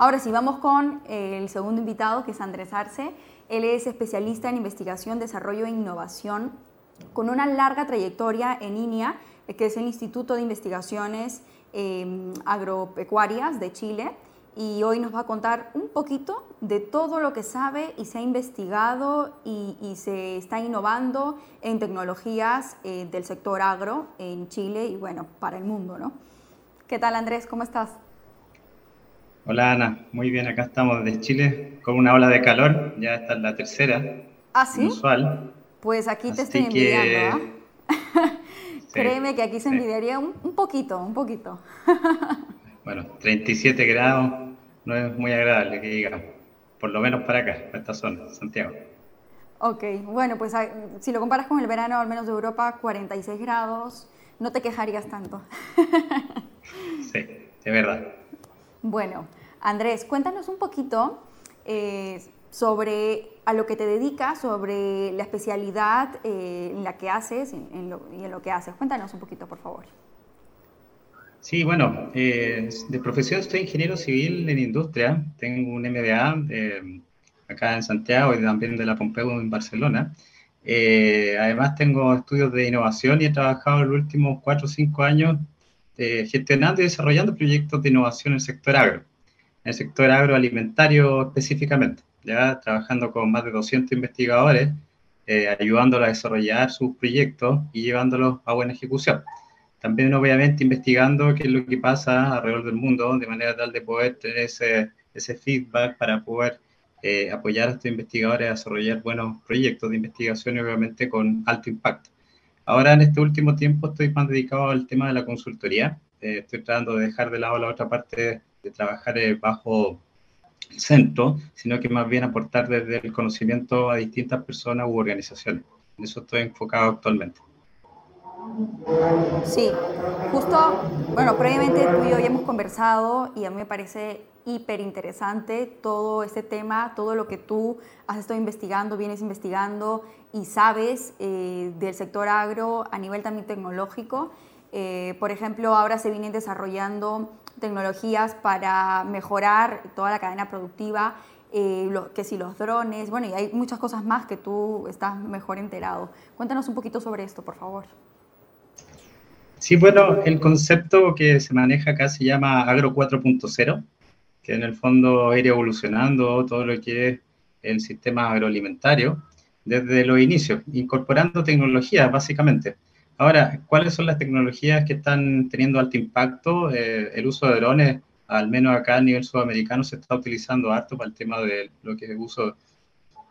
Ahora sí, vamos con el segundo invitado, que es Andrés Arce. Él es especialista en investigación, desarrollo e innovación, con una larga trayectoria en INIA, que es el Instituto de Investigaciones em, Agropecuarias de Chile y hoy nos va a contar un poquito de todo lo que sabe y se ha investigado y, se está innovando en tecnologías eh, del sector agro en Chile y bueno, para el mundo, ¿no? ¿Qué tal Andrés? ¿Cómo estás? Hola Ana, muy bien, acá estamos desde Chile con una ola de calor, ya esta es la tercera. ¿Ah, sí? Usual. Pues aquí te estoy envidiando, ¿ah? Créeme que aquí se envidiaría un, un poquito, un poquito. Bueno, 37 grados no es muy agradable que diga, por lo menos para acá, para esta zona, Santiago. Ok, bueno, pues ah, si lo comparas con el verano, al menos de Europa, 46 grados, no te quejarías tanto. sí, es verdad. Bueno, Andrés, cuéntanos un poquito eh, sobre a lo que te dedicas, sobre la especialidad eh, en la que haces y en lo que haces. Cuéntanos un poquito, por favor. Sí, bueno, eh, de profesión soy ingeniero civil en industria. Tengo un MBA eh, acá en Santiago y también de la Pompeu en Barcelona. Además tengo estudios de innovación y he trabajado los últimos cuatro o cinco años gestionando y desarrollando proyectos de innovación en el sector agro, en el sector agroalimentario específicamente, ya trabajando con más de 200 investigadores, ayudándolos a desarrollar sus proyectos y llevándolos a buena ejecución también obviamente investigando qué es lo que pasa alrededor del mundo, de manera tal de poder tener ese, ese feedback para poder eh, apoyar a estos investigadores a desarrollar buenos proyectos de investigación y obviamente con alto impacto. Ahora en este último tiempo estoy más dedicado al tema de la consultoría. Eh, estoy tratando de dejar de lado la otra parte de trabajar eh, bajo el centro, sino que más bien aportar desde el conocimiento a distintas personas u organizaciones. En eso estoy enfocado actualmente. Sí, justo, bueno, previamente tú y yo ya hemos conversado y a mí me parece hiper interesante todo este tema, todo lo que tú has estado investigando, vienes investigando y sabes eh, del sector agro a nivel también tecnológico. Eh, por ejemplo, ahora se vienen desarrollando tecnologías para mejorar toda la cadena productiva, eh, que si los drones, bueno, y hay muchas cosas más que tú estás mejor enterado. Cuéntanos un poquito sobre esto, por favor. Sí, bueno, el concepto que se maneja acá se llama Agro 4.0, que en el fondo ir evolucionando todo lo que es el sistema agroalimentario desde los inicios, incorporando tecnologías básicamente. Ahora, ¿cuáles son las tecnologías que están teniendo alto impacto? Eh, el uso de drones, al menos acá a nivel sudamericano, se está utilizando harto para el tema de lo que es el uso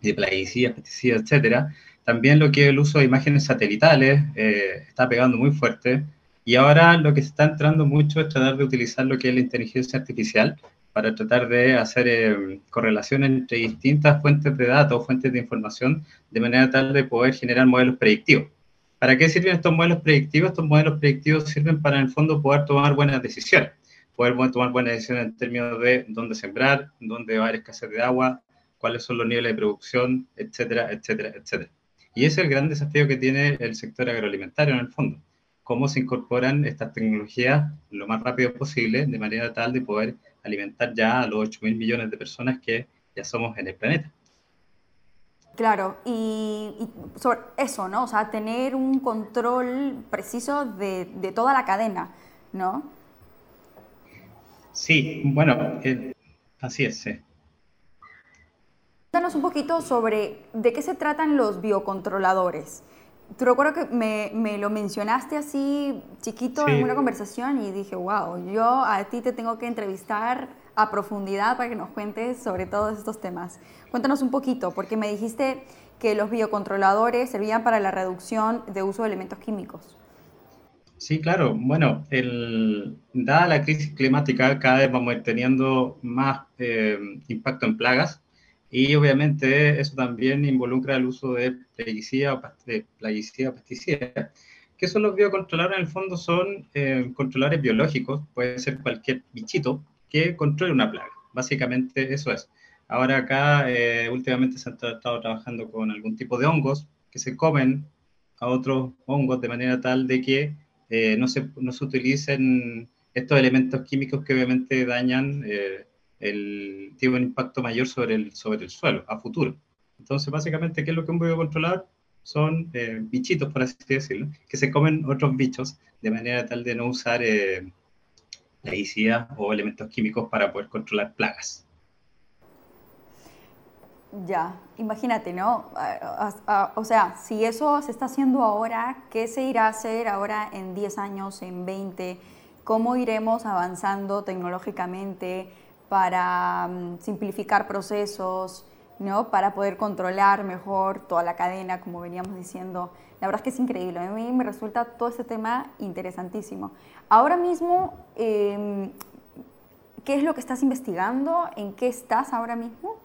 de plaguicidas, pesticidas, etcétera. También lo que es el uso de imágenes satelitales eh, está pegando muy fuerte. Y ahora lo que se está entrando mucho es tratar de utilizar lo que es la inteligencia artificial para tratar de hacer eh, correlación entre distintas fuentes de datos, fuentes de información, de manera tal de poder generar modelos predictivos. ¿Para qué sirven estos modelos predictivos? Estos modelos predictivos sirven para, en el fondo, poder tomar buenas decisiones. Poder tomar buenas decisiones en términos de dónde sembrar, dónde va a haber escasez de agua, cuáles son los niveles de producción, etcétera, etcétera, etcétera. Y ese es el gran desafío que tiene el sector agroalimentario en el fondo. Cómo se incorporan estas tecnologías lo más rápido posible, de manera tal de poder alimentar ya a los 8 mil millones de personas que ya somos en el planeta. Claro, y, sobre eso, ¿no? O sea, tener un control preciso de, de toda la cadena, ¿no? Sí, bueno, eh, así es, sí. Cuéntanos un poquito sobre de qué se tratan los biocontroladores. Te recuerdo que me, me lo mencionaste así chiquito en una conversación y dije, wow, yo a ti te tengo que entrevistar a profundidad para que nos cuentes sobre todos estos temas. Cuéntanos un poquito, porque me dijiste que los biocontroladores servían para la reducción de uso de elementos químicos. Sí, claro. Bueno, el, dada la crisis climática, cada vez vamos teniendo más eh, impacto en plagas y obviamente eso también involucra el uso de plaguicida o, de plaguicida o pesticidas. ¿Qué son los biocontroladores? En el fondo son eh, controladores biológicos, puede ser cualquier bichito que controle una plaga. Básicamente eso es. Ahora acá eh, últimamente se ha estado trabajando con algún tipo de hongos que se comen a otros hongos de manera tal de que eh, no, se, no se utilicen estos elementos químicos que obviamente dañan el, tiene un impacto mayor sobre el, sobre el suelo a futuro. Entonces, básicamente, ¿qué es lo que voy a controlar? Son eh, bichitos, por así decirlo, que se comen otros bichos de manera tal de no usar eh, o elementos químicos para poder controlar plagas. Ya, imagínate, ¿no? O sea, si eso se está haciendo ahora, ¿qué se irá a hacer ahora en 10 años, en 20? ¿Cómo iremos avanzando tecnológicamente para mm, simplificar procesos, ¿no? Para poder controlar mejor toda la cadena, como veníamos diciendo. La verdad es que es increíble. A mí me resulta todo este tema interesantísimo. Ahora mismo, em, ¿qué es lo que estás investigando? ¿En qué estás ahora mismo?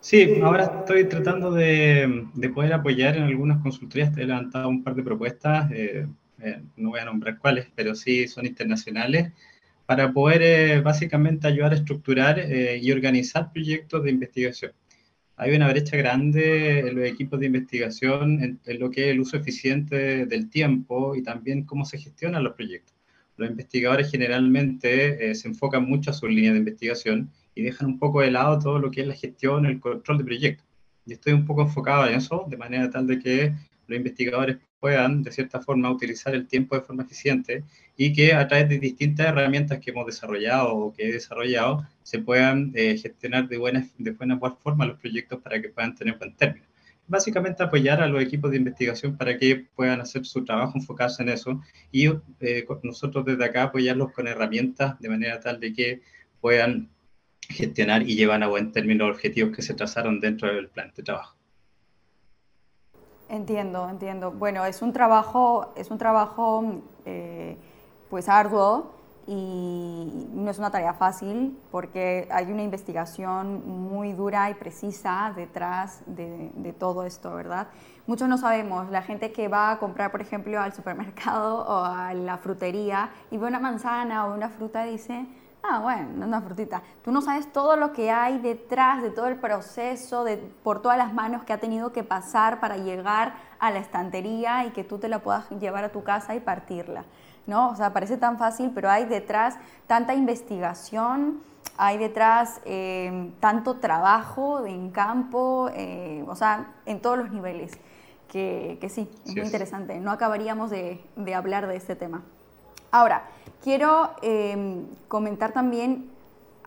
Sí, ahora estoy tratando de, poder apoyar en algunas consultorías. He levantado un par de propuestas, eh, eh, no voy a nombrar cuáles, pero sí son internacionales, para poder eh, básicamente ayudar a estructurar y organizar proyectos de investigación. Hay una brecha grande en los equipos de investigación en, lo que es el uso eficiente del tiempo y también cómo se gestionan los proyectos. Los investigadores generalmente se enfocan mucho a sus líneas de investigación y dejan un poco de lado todo lo que es la gestión, el control de proyectos. Y estoy un poco enfocado en eso, de manera tal de que los investigadores puedan, de cierta forma, utilizar el tiempo de forma eficiente y que a través de distintas herramientas que hemos desarrollado o que he desarrollado, se puedan eh, gestionar de buena, de buena forma los proyectos para que puedan tener buen término. Básicamente apoyar a los equipos de investigación para que puedan hacer su trabajo, enfocarse en eso y eh, nosotros desde acá apoyarlos con herramientas de manera tal de que puedan gestionar y llevar a buen término los objetivos que se trazaron dentro del plan de trabajo. Entiendo, entiendo. Bueno, es un trabajo, es un trabajo eh, pues arduo y no es una tarea fácil porque hay una investigación muy dura y precisa detrás de, de, todo esto, ¿verdad? Muchos no sabemos, la gente que va a comprar, por ejemplo, al supermercado o a la frutería y ve una manzana o una fruta dice, Ah, bueno, una frutita. Tú no sabes todo lo que hay detrás de todo el proceso, de, por todas las manos que ha tenido que pasar para llegar a la estantería y que tú te la puedas llevar a tu casa y partirla. ¿no? O sea, parece tan fácil, pero hay detrás tanta investigación, hay detrás eh, tanto trabajo en campo, eh, o sea, en todos los niveles, que, sí, es muy interesante. No acabaríamos de, de hablar de este tema. Ahora, quiero em, comentar también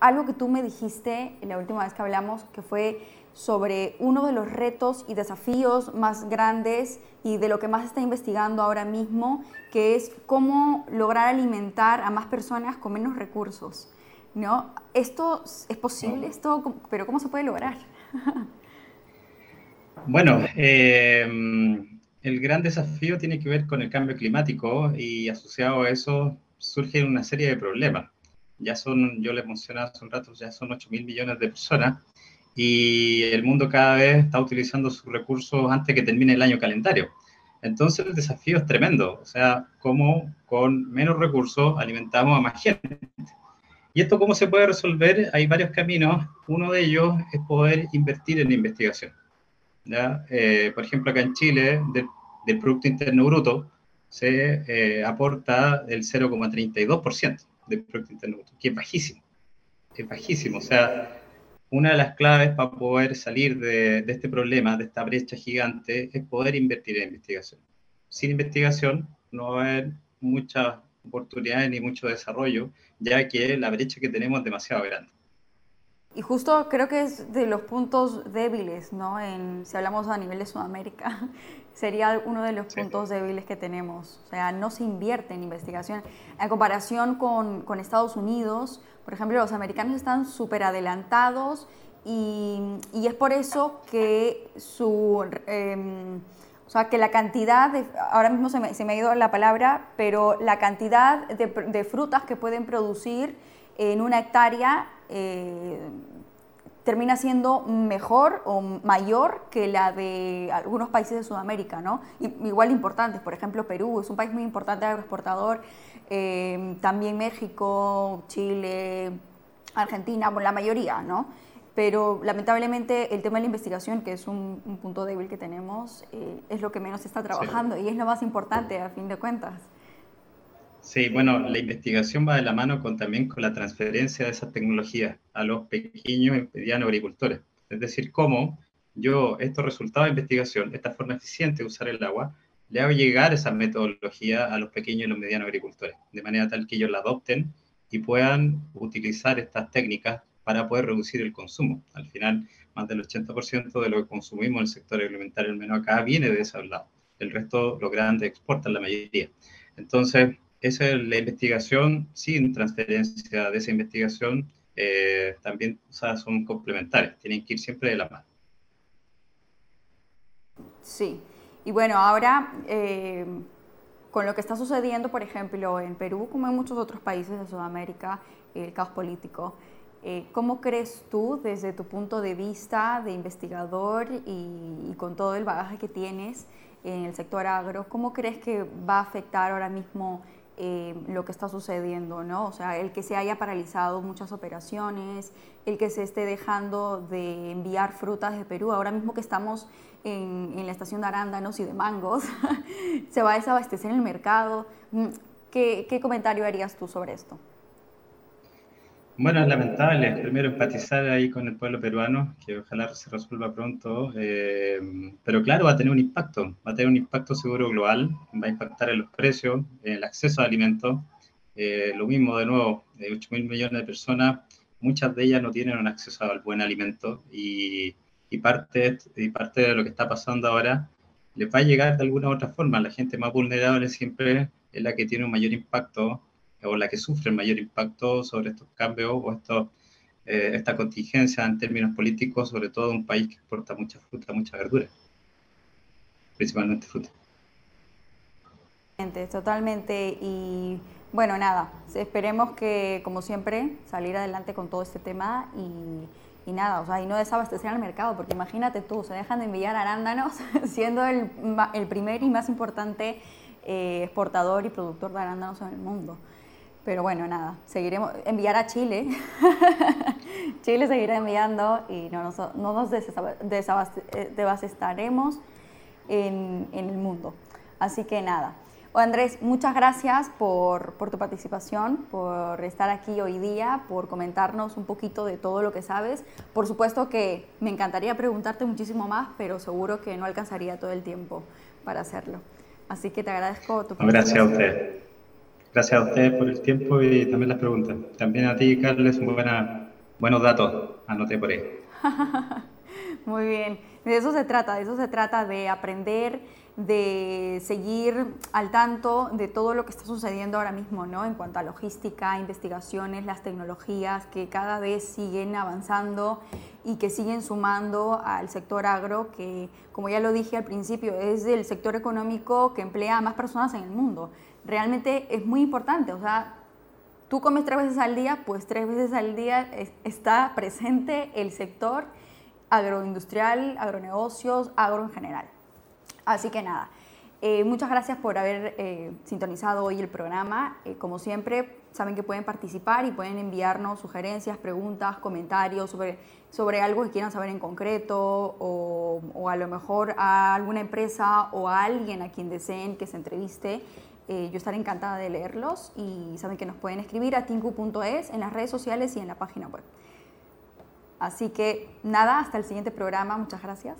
algo que tú me dijiste la última vez que hablamos, que fue sobre uno de los retos y desafíos más grandes y de lo que más está investigando ahora mismo, que es cómo lograr alimentar a más personas con menos recursos. ¿no? ¿Esto es posible? Esto, ¿Pero cómo se puede lograr? bueno, eh, el gran desafío tiene que ver con el cambio climático y asociado a eso surge una serie de problemas. Ya son, yo les mencionaba hace un rato, ya son 8 mil millones de personas y el mundo cada vez está utilizando sus recursos antes que termine el año calendario. Entonces el desafío es tremendo, o sea, cómo con menos recursos alimentamos a más gente. ¿Y esto cómo se puede resolver? Hay varios caminos. Uno de ellos es poder invertir en investigación. Eh, por ejemplo, acá en Chile, del, Producto Interno Bruto, se eh, aporta el 0,32% del Producto Interno que es bajísimo. Es bajísimo. O sea, una de las claves para poder salir de, de, este problema, de esta brecha gigante, es poder invertir en investigación. Sin investigación no va a haber muchas oportunidades ni mucho desarrollo, ya que la brecha que tenemos es demasiado grande. Y justo creo que es de los puntos débiles, ¿no? En, si hablamos a nivel de Sudamérica, sería uno de los puntos débiles que tenemos. O sea, no se invierte en investigación. En comparación con, con Estados Unidos, por ejemplo, los americanos están súper adelantados y, y, es por eso que su... Em, o sea, que la cantidad de, ahora mismo se me, se me, ha ido la palabra, pero la cantidad de, de frutas que pueden producir en una hectárea eh, termina siendo mejor o mayor que la de algunos países de Sudamérica, ¿no? igual importantes, por ejemplo Perú es un país muy importante agroexportador, eh, también México, Chile, Argentina, bueno, la mayoría, ¿no? Pero lamentablemente el tema de la investigación, que es un, punto débil que tenemos, eh, es lo que menos se está trabajando y es lo más importante a fin de cuentas. Sí, bueno, la investigación va de la mano con, también con la transferencia de esas tecnologías a los pequeños y medianos agricultores. Es decir, cómo yo estos resultados de investigación, esta forma eficiente de usar el agua, le hago llegar esa metodología a los pequeños y los medianos agricultores, de manera tal que ellos la adopten y puedan utilizar estas técnicas para poder reducir el consumo. Al final, más del 80% de lo que consumimos en el sector alimentario, al menos acá, viene de ese lado. El resto, los grandes exportan la mayoría. Entonces, esa es la investigación, sin transferencia de esa investigación, eh, también son complementarias, tienen que ir siempre de la mano. Sí, y bueno, ahora eh, con lo que está sucediendo, por ejemplo, en Perú, como en muchos otros países de Sudamérica, el caos político, eh, ¿cómo crees tú, desde tu punto de vista de investigador y, y, con todo el bagaje que tienes en el sector agro, cómo crees que va a afectar ahora mismo eh, lo que está sucediendo, ¿no? O sea, el que se haya paralizado muchas operaciones, el que se esté dejando de enviar frutas de Perú, ahora mismo que estamos en, en la estación de arándanos y de mangos, se va a desabastecer el mercado. Mm, ¿Qué, ¿Qué comentario harías tú sobre esto? Bueno, es lamentable. Primero, empatizar ahí con el pueblo peruano, que ojalá se resuelva pronto. Eh, pero claro, va a tener un impacto. Va a tener un impacto seguro global. Va a impactar en los precios, en el acceso a alimentos. Eh, lo mismo, de nuevo, 8 mil millones de personas, muchas de ellas no tienen un acceso al buen alimento. Y, y, parte, y parte de lo que está pasando ahora les va a llegar de alguna u otra forma. La gente más vulnerable siempre es la que tiene un mayor impacto o la que sufre el mayor impacto sobre estos cambios o estos, eh, esta contingencia en términos políticos, sobre todo un país que exporta mucha fruta, mucha verdura, principalmente fruta. Totalmente, y bueno, nada, esperemos que, como siempre, salir adelante con todo este tema y, nada, o sea, y no desabastecer al mercado, porque imagínate tú, se dejan de enviar arándanos siendo el, el primer y más importante eh, exportador y productor de arándanos en el mundo. Pero bueno, nada, seguiremos, enviar a Chile. Chile seguirá enviando y no nos, no nos desabasteceremos en, en, el mundo. Así que nada. Andrés, muchas gracias por, por, tu participación, por estar aquí hoy día, por comentarnos un poquito de todo lo que sabes. Por supuesto que me encantaría preguntarte muchísimo más, pero seguro que no alcanzaría todo el tiempo para hacerlo. Así que te agradezco tu participación. Gracias a usted. Gracias a ustedes por el tiempo y también las preguntas. También a ti, Carles, buena, buenos datos, anoté por ahí. Muy bien, de eso se trata, de eso se trata, de aprender, de seguir al tanto de todo lo que está sucediendo ahora mismo, ¿no? En cuanto a logística, investigaciones, las tecnologías que cada vez siguen avanzando y que siguen sumando al sector agro, que como ya lo dije al principio, es el sector económico que emplea a más personas en el mundo realmente es muy importante. O sea, tú comes tres veces al día, pues tres veces al día está presente el sector agroindustrial, agronegocios, agro en general. Así que nada, eh, muchas gracias por haber eh, sintonizado hoy el programa. Eh, como siempre, saben que pueden participar y pueden enviarnos sugerencias, preguntas, comentarios sobre, sobre algo que quieran saber en concreto o, o a lo mejor a alguna empresa o a alguien a quien deseen que se entreviste. Eh, yo estaré encantada de leerlos y saben que nos pueden escribir a tinku.es en las redes sociales y en la página web. Así que nada, hasta el siguiente programa. Muchas gracias.